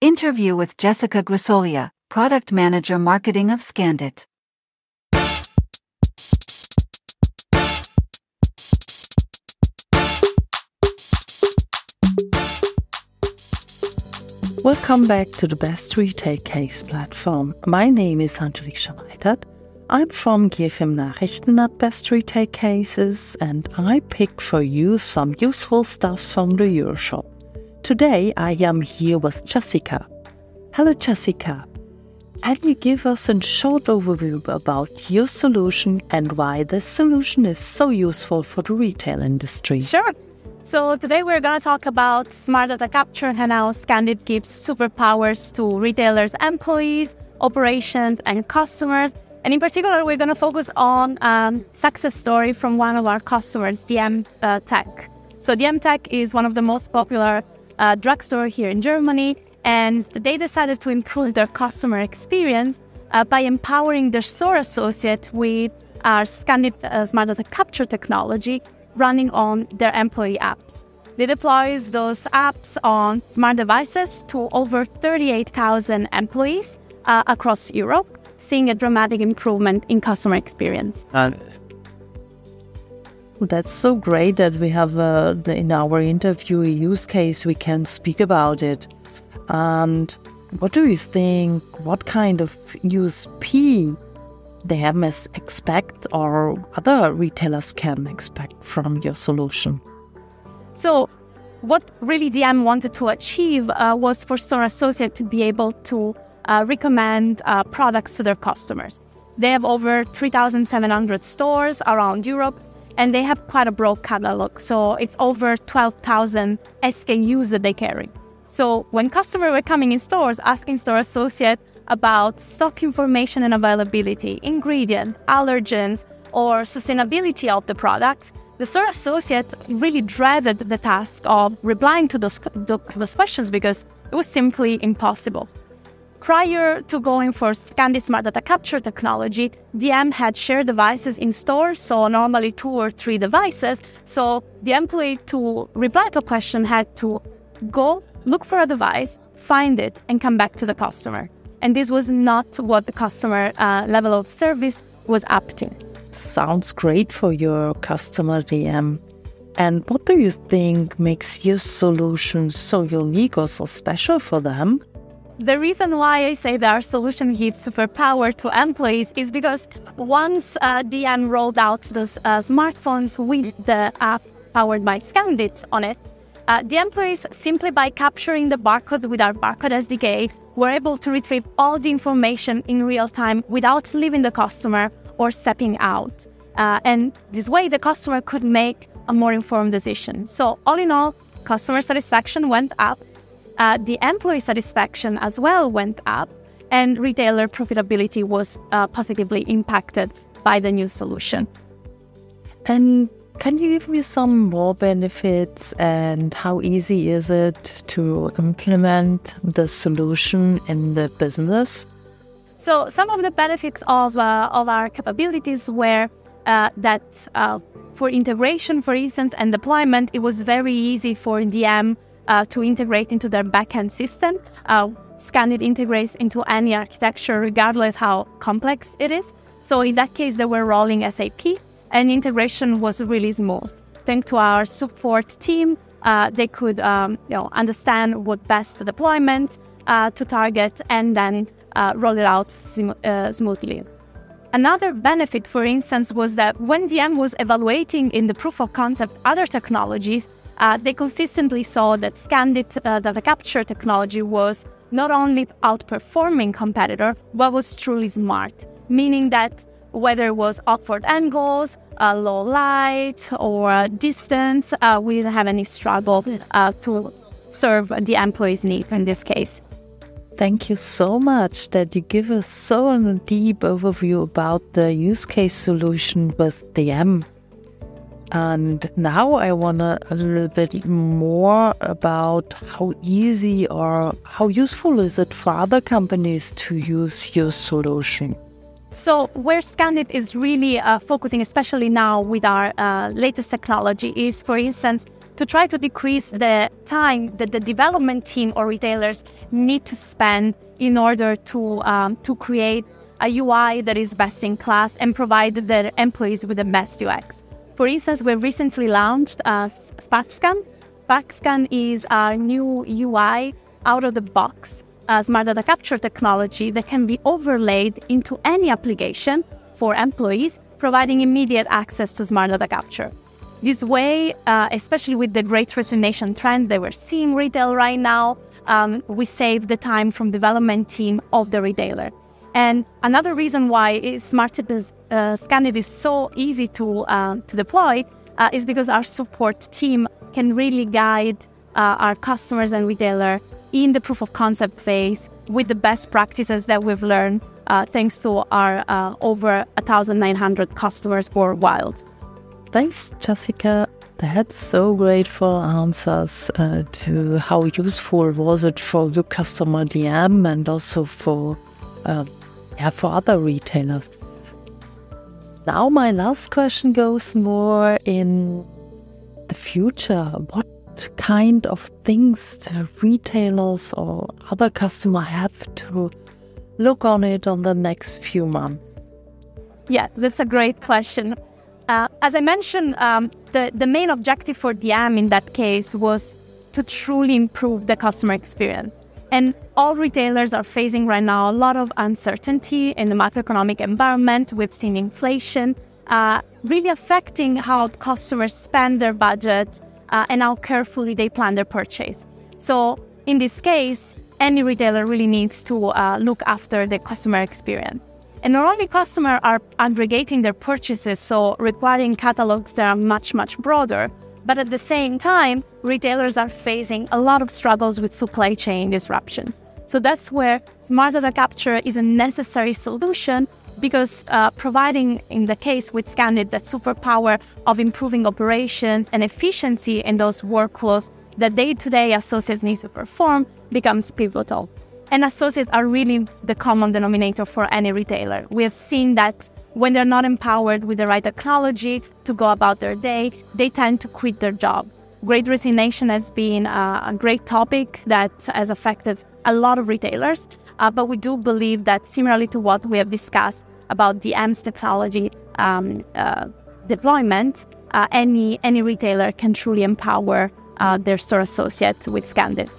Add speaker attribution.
Speaker 1: Interview with Jessica Grisolia, Product Manager Marketing of Scandit.
Speaker 2: Welcome back to the Best Retail Case platform. My name is Angelique Schamaitert. I'm from GFM Nachrichten at Best Retail Cases and I pick for you some useful stuffs from the Euroshop. Today I am here with Jessica. Hello Jessica. Can you give us a short overview about your solution and why this solution is so useful for the retail industry?
Speaker 3: Sure. So today we're going to talk about smart data capture and how Scandit gives superpowers to retailers, employees, operations, and customers. And in particular, we're going to focus on um, success story from one of our customers, DM uh, Tech. So DM Tech is one of the most popular uh, drugstore here in Germany, and they decided to improve their customer experience uh, by empowering their store associate with our Scandit uh, smart data capture technology running on their employee apps. They deploy those apps on smart devices to over 38,000 employees uh, across Europe, seeing a dramatic improvement in customer experience. Uh,
Speaker 2: that's so great that we have uh, in our interview a use case we can speak about it. And what do you think? What kind of USP they must expect or other retailers can expect from your solution?
Speaker 3: So, what really DM wanted to achieve uh, was for store associate to be able to uh, recommend uh, products to their customers. They have over 3,700 stores around Europe and they have quite a broad catalog. So it's over 12,000 SKUs that they carry. So when customers were coming in stores asking store associate about stock information and availability, ingredients, allergens, or sustainability of the product, the store associate really dreaded the task of replying to those, those questions because it was simply impossible. Prior to going for Scandit Smart Data Capture technology, DM had shared devices in stores, so normally two or three devices. So the employee to reply to a question had to go look for a device, find it, and come back to the customer. And this was not what the customer uh, level of service was up to.
Speaker 2: Sounds great for your customer DM. And what do you think makes your solution so unique or so special for them?
Speaker 3: The reason why I say that our solution gives superpower to employees is because once uh, DM rolled out those uh, smartphones with the app powered by Scandit on it, uh, the employees simply by capturing the barcode with our barcode SDK were able to retrieve all the information in real time without leaving the customer or stepping out. Uh, and this way, the customer could make a more informed decision. So, all in all, customer satisfaction went up, uh, the employee satisfaction as well went up, and retailer profitability was uh, positively impacted by the new solution.
Speaker 2: And can you give me some more benefits and how easy is it to implement the solution in the business?
Speaker 3: So some of the benefits of, uh, of our capabilities were uh, that uh, for integration, for instance, and deployment, it was very easy for DM uh, to integrate into their backend system. Uh, Scandit integrates into any architecture, regardless how complex it is. So in that case, they were rolling SAP and integration was really smooth. Thanks to our support team, uh, they could um, you know, understand what best deployment uh, to target and then uh, roll it out sim- uh, smoothly. Another benefit, for instance, was that when DM was evaluating in the proof of concept other technologies, uh, they consistently saw that Scandit uh, data capture technology was not only outperforming competitor, but was truly smart, meaning that whether it was awkward angles, uh, low light, or distance, uh, we didn't have any struggle uh, to serve the employee's needs in this case.
Speaker 2: Thank you so much that you give us so a deep overview about the use case solution with DM. And now I want to a little bit more about how easy or how useful is it for other companies to use your solution.
Speaker 3: So, where Scandit is really uh, focusing, especially now with our uh, latest technology, is for instance, to try to decrease the time that the development team or retailers need to spend in order to um, to create a UI that is best in class and provide their employees with the best UX. For instance, we recently launched uh, SparkScan. SparkScan is our new UI out of the box uh, smart data capture technology that can be overlaid into any application for employees, providing immediate access to smart data capture. This way, uh, especially with the great resignation trend that we're seeing retail right now, um, we save the time from development team of the retailer. And another reason why Smart is, uh, is so easy to, uh, to deploy uh, is because our support team can really guide uh, our customers and retailer in the proof of concept phase with the best practices that we've learned uh, thanks to our uh, over 1,900 customers worldwide.
Speaker 2: Thanks, Jessica. That's so great for answers uh, to how useful was it for the customer DM and also for uh, yeah for other retailers. Now my last question goes more in the future. What kind of things the retailers or other customer have to look on it on the next few months?
Speaker 3: Yeah, that's a great question. Uh, as I mentioned, um, the, the main objective for DM in that case was to truly improve the customer experience. And all retailers are facing right now a lot of uncertainty in the macroeconomic environment. We've seen inflation uh, really affecting how customers spend their budget uh, and how carefully they plan their purchase. So, in this case, any retailer really needs to uh, look after the customer experience. And not only customers are aggregating their purchases, so requiring catalogs that are much, much broader, but at the same time, retailers are facing a lot of struggles with supply chain disruptions. So that's where smart data capture is a necessary solution because uh, providing, in the case with Scandit, that superpower of improving operations and efficiency in those workflows that day to day associates need to perform becomes pivotal. And associates are really the common denominator for any retailer. We have seen that when they're not empowered with the right technology to go about their day, they tend to quit their job. Great resignation has been uh, a great topic that has affected a lot of retailers, uh, but we do believe that similarly to what we have discussed about the AMS technology um, uh, deployment, uh, any any retailer can truly empower uh, their store associates with Scandit.